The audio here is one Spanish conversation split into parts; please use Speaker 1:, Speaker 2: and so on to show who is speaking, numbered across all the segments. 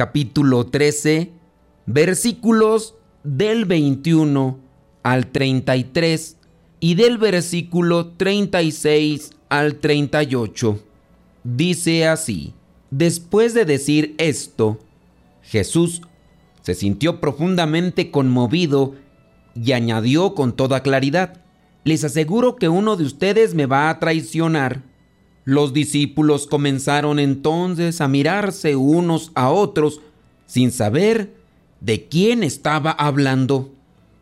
Speaker 1: capítulo 13, versículos del 21 al 33 y del versículo 36 al 38. Dice así, después de decir esto, Jesús se sintió profundamente conmovido y añadió con toda claridad, les aseguro que uno de ustedes me va a traicionar. Los discípulos comenzaron entonces a mirarse unos a otros sin saber de quién estaba hablando.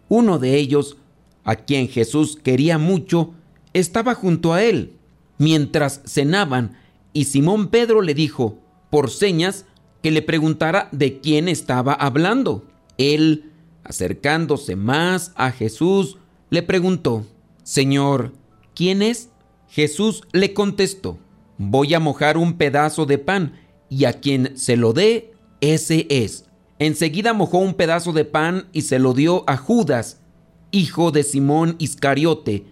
Speaker 1: Uno de ellos, a quien Jesús quería mucho, estaba junto a él, mientras cenaban, y Simón Pedro le dijo, por señas, que le preguntara de quién estaba hablando. Él, acercándose más a Jesús, le preguntó, Señor, ¿quién es? Jesús le contestó, voy a mojar un pedazo de pan y a quien se lo dé, ese es. Enseguida mojó un pedazo de pan y se lo dio a Judas, hijo de Simón Iscariote,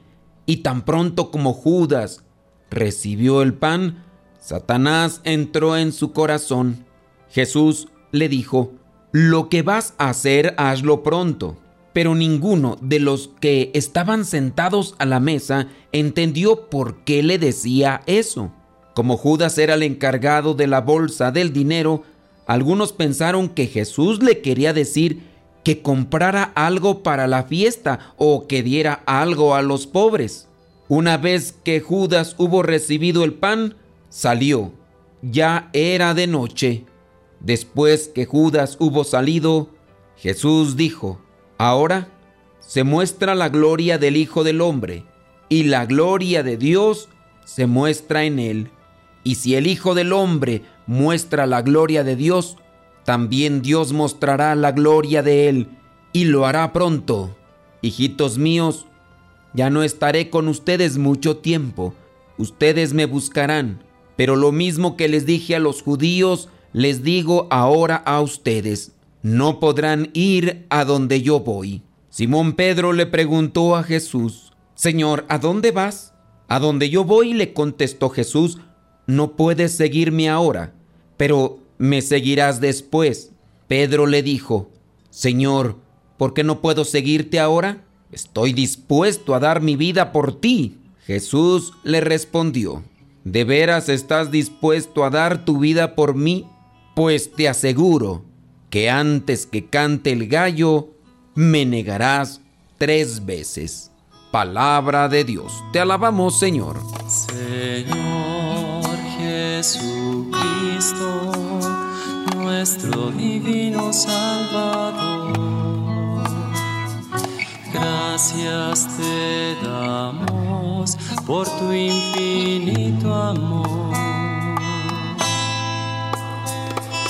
Speaker 1: y tan pronto como Judas recibió el pan, Satanás entró en su corazón. Jesús le dijo, lo que vas a hacer, hazlo pronto pero ninguno de los que estaban sentados a la mesa entendió por qué le decía eso. Como Judas era el encargado de la bolsa del dinero, algunos pensaron que Jesús le quería decir que comprara algo para la fiesta o que diera algo a los pobres. Una vez que Judas hubo recibido el pan, salió. Ya era de noche. Después que Judas hubo salido, Jesús dijo, Ahora se muestra la gloria del Hijo del Hombre, y la gloria de Dios se muestra en él. Y si el Hijo del Hombre muestra la gloria de Dios, también Dios mostrará la gloria de él, y lo hará pronto. Hijitos míos, ya no estaré con ustedes mucho tiempo, ustedes me buscarán, pero lo mismo que les dije a los judíos, les digo ahora a ustedes no podrán ir a donde yo voy. Simón Pedro le preguntó a Jesús, Señor, ¿a dónde vas? A donde yo voy, le contestó Jesús, no puedes seguirme ahora, pero me seguirás después. Pedro le dijo, Señor, ¿por qué no puedo seguirte ahora? Estoy dispuesto a dar mi vida por ti. Jesús le respondió, ¿de veras estás dispuesto a dar tu vida por mí? Pues te aseguro que antes que cante el gallo, me negarás tres veces. Palabra de Dios. Te alabamos, Señor.
Speaker 2: Señor Jesucristo, nuestro divino Salvador. Gracias te damos por tu infinito amor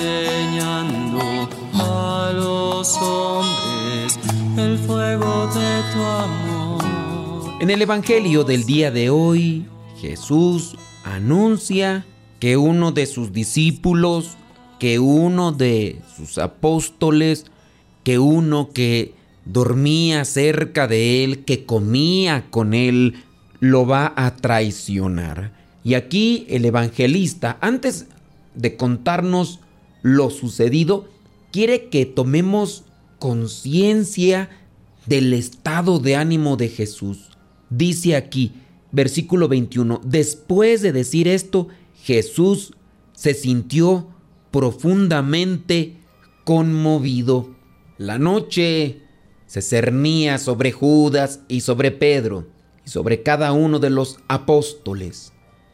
Speaker 2: enseñando a los hombres el fuego de tu amor.
Speaker 1: En el Evangelio del día de hoy, Jesús anuncia que uno de sus discípulos, que uno de sus apóstoles, que uno que dormía cerca de él, que comía con él, lo va a traicionar. Y aquí el evangelista, antes de contarnos lo sucedido, quiere que tomemos conciencia del estado de ánimo de Jesús. Dice aquí, versículo 21, después de decir esto, Jesús se sintió profundamente conmovido. La noche se cernía sobre Judas y sobre Pedro y sobre cada uno de los apóstoles.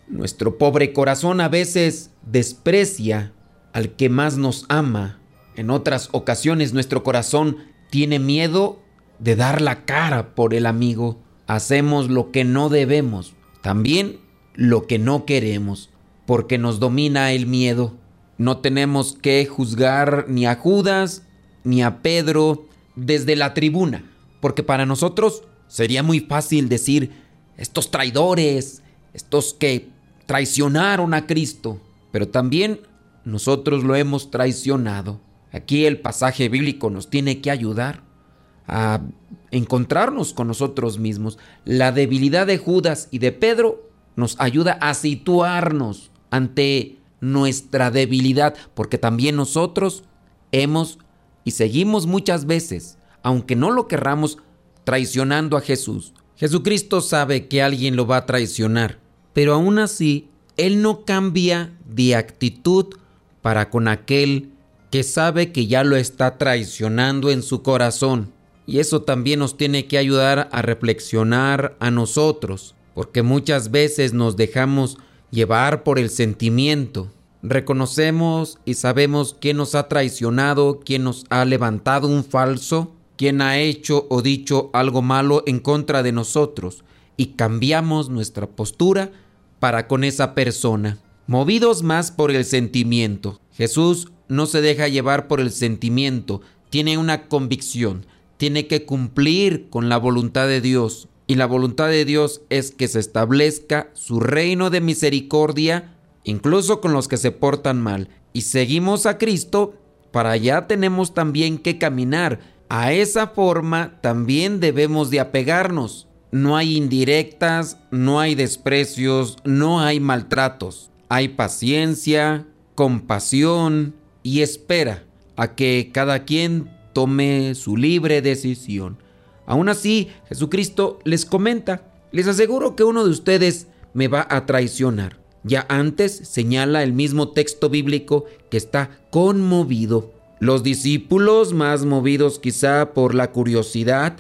Speaker 1: Nuestro pobre corazón a veces desprecia al que más nos ama. En otras ocasiones nuestro corazón tiene miedo de dar la cara por el amigo. Hacemos lo que no debemos, también lo que no queremos, porque nos domina el miedo. No tenemos que juzgar ni a Judas ni a Pedro desde la tribuna, porque para nosotros sería muy fácil decir, estos traidores, estos que traicionaron a Cristo, pero también nosotros lo hemos traicionado. Aquí el pasaje bíblico nos tiene que ayudar a encontrarnos con nosotros mismos. La debilidad de Judas y de Pedro nos ayuda a situarnos ante nuestra debilidad, porque también nosotros hemos y seguimos muchas veces, aunque no lo querramos, traicionando a Jesús. Jesucristo sabe que alguien lo va a traicionar, pero aún así, Él no cambia de actitud para con aquel que sabe que ya lo está traicionando en su corazón. Y eso también nos tiene que ayudar a reflexionar a nosotros, porque muchas veces nos dejamos llevar por el sentimiento. Reconocemos y sabemos quién nos ha traicionado, quién nos ha levantado un falso, quién ha hecho o dicho algo malo en contra de nosotros y cambiamos nuestra postura para con esa persona. Movidos más por el sentimiento. Jesús no se deja llevar por el sentimiento, tiene una convicción, tiene que cumplir con la voluntad de Dios. Y la voluntad de Dios es que se establezca su reino de misericordia, incluso con los que se portan mal. Y seguimos a Cristo, para allá tenemos también que caminar. A esa forma también debemos de apegarnos. No hay indirectas, no hay desprecios, no hay maltratos. Hay paciencia, compasión y espera a que cada quien tome su libre decisión. Aún así, Jesucristo les comenta, les aseguro que uno de ustedes me va a traicionar. Ya antes señala el mismo texto bíblico que está conmovido. Los discípulos, más movidos quizá por la curiosidad,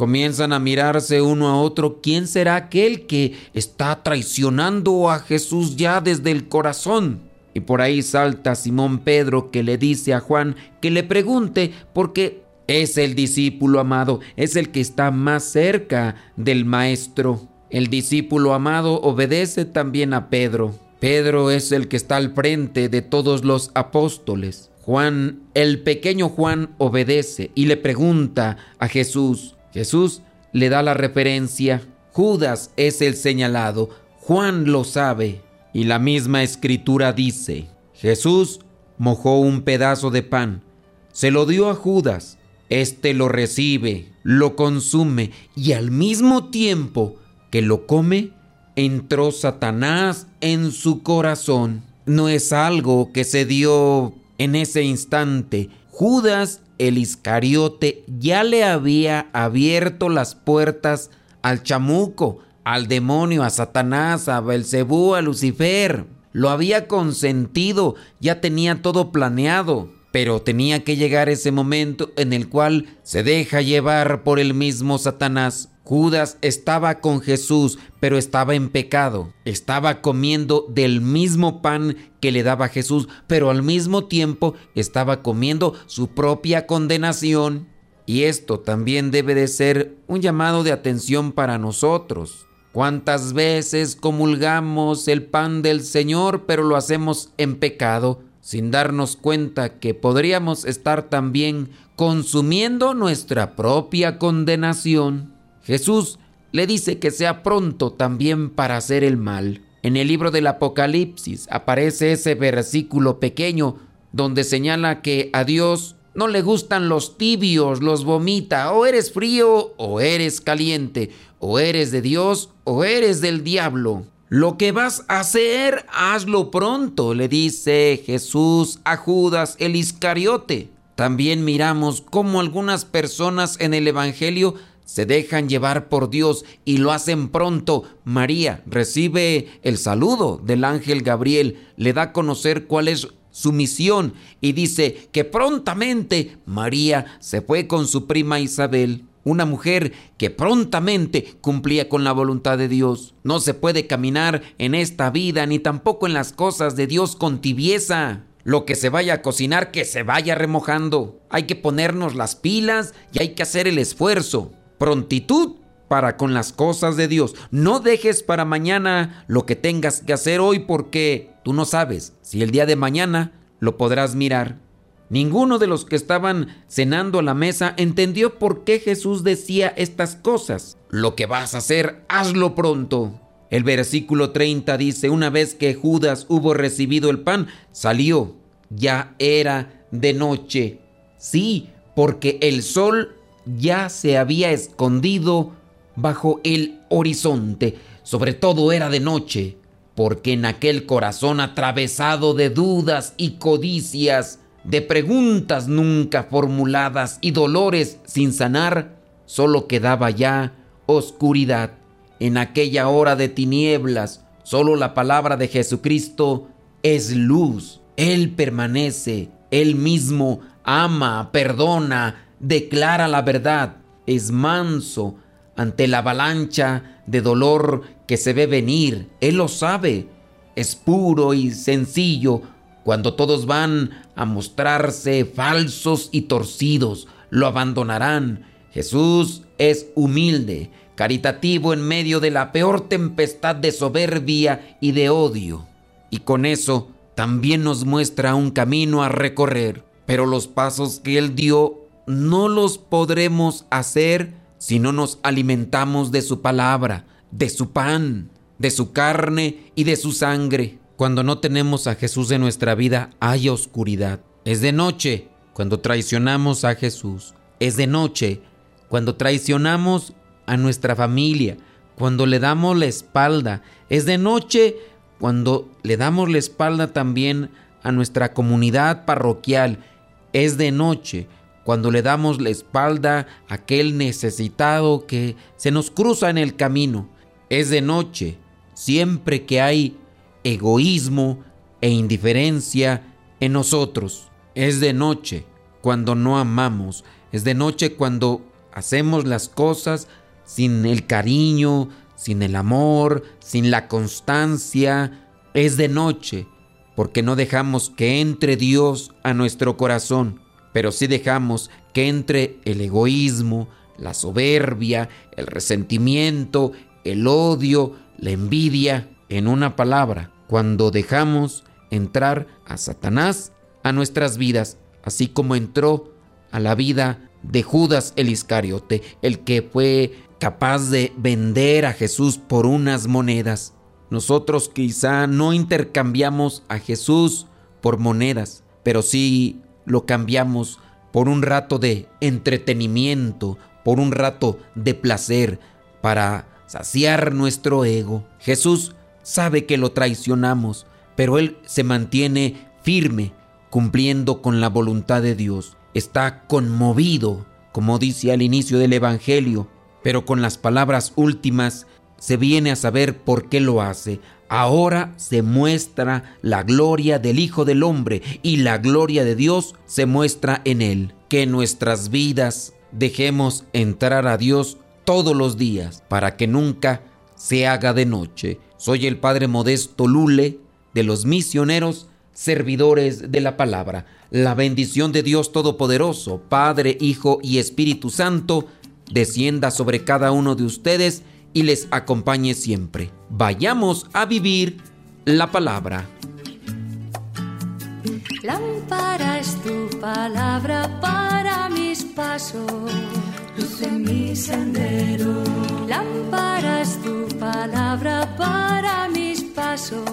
Speaker 1: comienzan a mirarse uno a otro. ¿Quién será aquel que está traicionando a Jesús ya desde el corazón? Y por ahí salta Simón Pedro que le dice a Juan que le pregunte porque es el discípulo amado, es el que está más cerca del Maestro. El discípulo amado obedece también a Pedro. Pedro es el que está al frente de todos los apóstoles. Juan, el pequeño Juan, obedece y le pregunta a Jesús. Jesús le da la referencia. Judas es el señalado. Juan lo sabe. Y la misma escritura dice, Jesús mojó un pedazo de pan, se lo dio a Judas, éste lo recibe, lo consume y al mismo tiempo que lo come, entró Satanás en su corazón. No es algo que se dio en ese instante. Judas el Iscariote ya le había abierto las puertas al chamuco, al demonio, a Satanás, a Belcebú, a Lucifer. Lo había consentido, ya tenía todo planeado. Pero tenía que llegar ese momento en el cual se deja llevar por el mismo Satanás. Judas estaba con Jesús, pero estaba en pecado. Estaba comiendo del mismo pan que le daba Jesús, pero al mismo tiempo estaba comiendo su propia condenación. Y esto también debe de ser un llamado de atención para nosotros. ¿Cuántas veces comulgamos el pan del Señor, pero lo hacemos en pecado, sin darnos cuenta que podríamos estar también consumiendo nuestra propia condenación? Jesús le dice que sea pronto también para hacer el mal. En el libro del Apocalipsis aparece ese versículo pequeño donde señala que a Dios no le gustan los tibios, los vomita. O eres frío o eres caliente. O eres de Dios o eres del diablo. Lo que vas a hacer, hazlo pronto, le dice Jesús a Judas el Iscariote. También miramos cómo algunas personas en el Evangelio se dejan llevar por Dios y lo hacen pronto, María recibe el saludo del ángel Gabriel, le da a conocer cuál es su misión y dice que prontamente María se fue con su prima Isabel, una mujer que prontamente cumplía con la voluntad de Dios. No se puede caminar en esta vida ni tampoco en las cosas de Dios con tibieza. Lo que se vaya a cocinar, que se vaya remojando. Hay que ponernos las pilas y hay que hacer el esfuerzo. Prontitud para con las cosas de Dios. No dejes para mañana lo que tengas que hacer hoy porque tú no sabes si el día de mañana lo podrás mirar. Ninguno de los que estaban cenando a la mesa entendió por qué Jesús decía estas cosas. Lo que vas a hacer, hazlo pronto. El versículo 30 dice, una vez que Judas hubo recibido el pan, salió. Ya era de noche. Sí, porque el sol ya se había escondido bajo el horizonte. Sobre todo era de noche, porque en aquel corazón atravesado de dudas y codicias, de preguntas nunca formuladas y dolores sin sanar, solo quedaba ya oscuridad. En aquella hora de tinieblas, solo la palabra de Jesucristo es luz. Él permanece, Él mismo ama, perdona, declara la verdad, es manso ante la avalancha de dolor que se ve venir. Él lo sabe, es puro y sencillo cuando todos van a mostrarse falsos y torcidos, lo abandonarán. Jesús es humilde, caritativo en medio de la peor tempestad de soberbia y de odio. Y con eso también nos muestra un camino a recorrer. Pero los pasos que Él dio no los podremos hacer si no nos alimentamos de su palabra, de su pan, de su carne y de su sangre. Cuando no tenemos a Jesús en nuestra vida hay oscuridad. Es de noche cuando traicionamos a Jesús. Es de noche cuando traicionamos a nuestra familia, cuando le damos la espalda. Es de noche cuando le damos la espalda también a nuestra comunidad parroquial. Es de noche cuando le damos la espalda a aquel necesitado que se nos cruza en el camino. Es de noche siempre que hay egoísmo e indiferencia en nosotros. Es de noche cuando no amamos. Es de noche cuando hacemos las cosas sin el cariño, sin el amor, sin la constancia. Es de noche porque no dejamos que entre Dios a nuestro corazón, pero sí dejamos que entre el egoísmo, la soberbia, el resentimiento, el odio, la envidia en una palabra, cuando dejamos entrar a Satanás a nuestras vidas, así como entró a la vida de Judas el Iscariote, el que fue capaz de vender a Jesús por unas monedas. Nosotros quizá no intercambiamos a Jesús por monedas, pero sí lo cambiamos por un rato de entretenimiento, por un rato de placer, para saciar nuestro ego. Jesús sabe que lo traicionamos, pero Él se mantiene firme, cumpliendo con la voluntad de Dios. Está conmovido, como dice al inicio del Evangelio, pero con las palabras últimas se viene a saber por qué lo hace. Ahora se muestra la gloria del Hijo del Hombre y la gloria de Dios se muestra en Él. Que nuestras vidas dejemos entrar a Dios todos los días para que nunca se haga de noche. Soy el Padre Modesto Lule de los misioneros servidores de la palabra. La bendición de Dios Todopoderoso, Padre, Hijo y Espíritu Santo, descienda sobre cada uno de ustedes y les acompañe siempre. Vayamos a vivir la palabra.
Speaker 3: Lámpara es tu palabra para mis pasos, luz en mi sendero. Lámpara es tu palabra para mis pasos,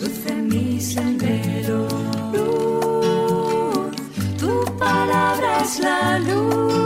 Speaker 3: luz en mi sendero. Luz, tu palabra es la luz.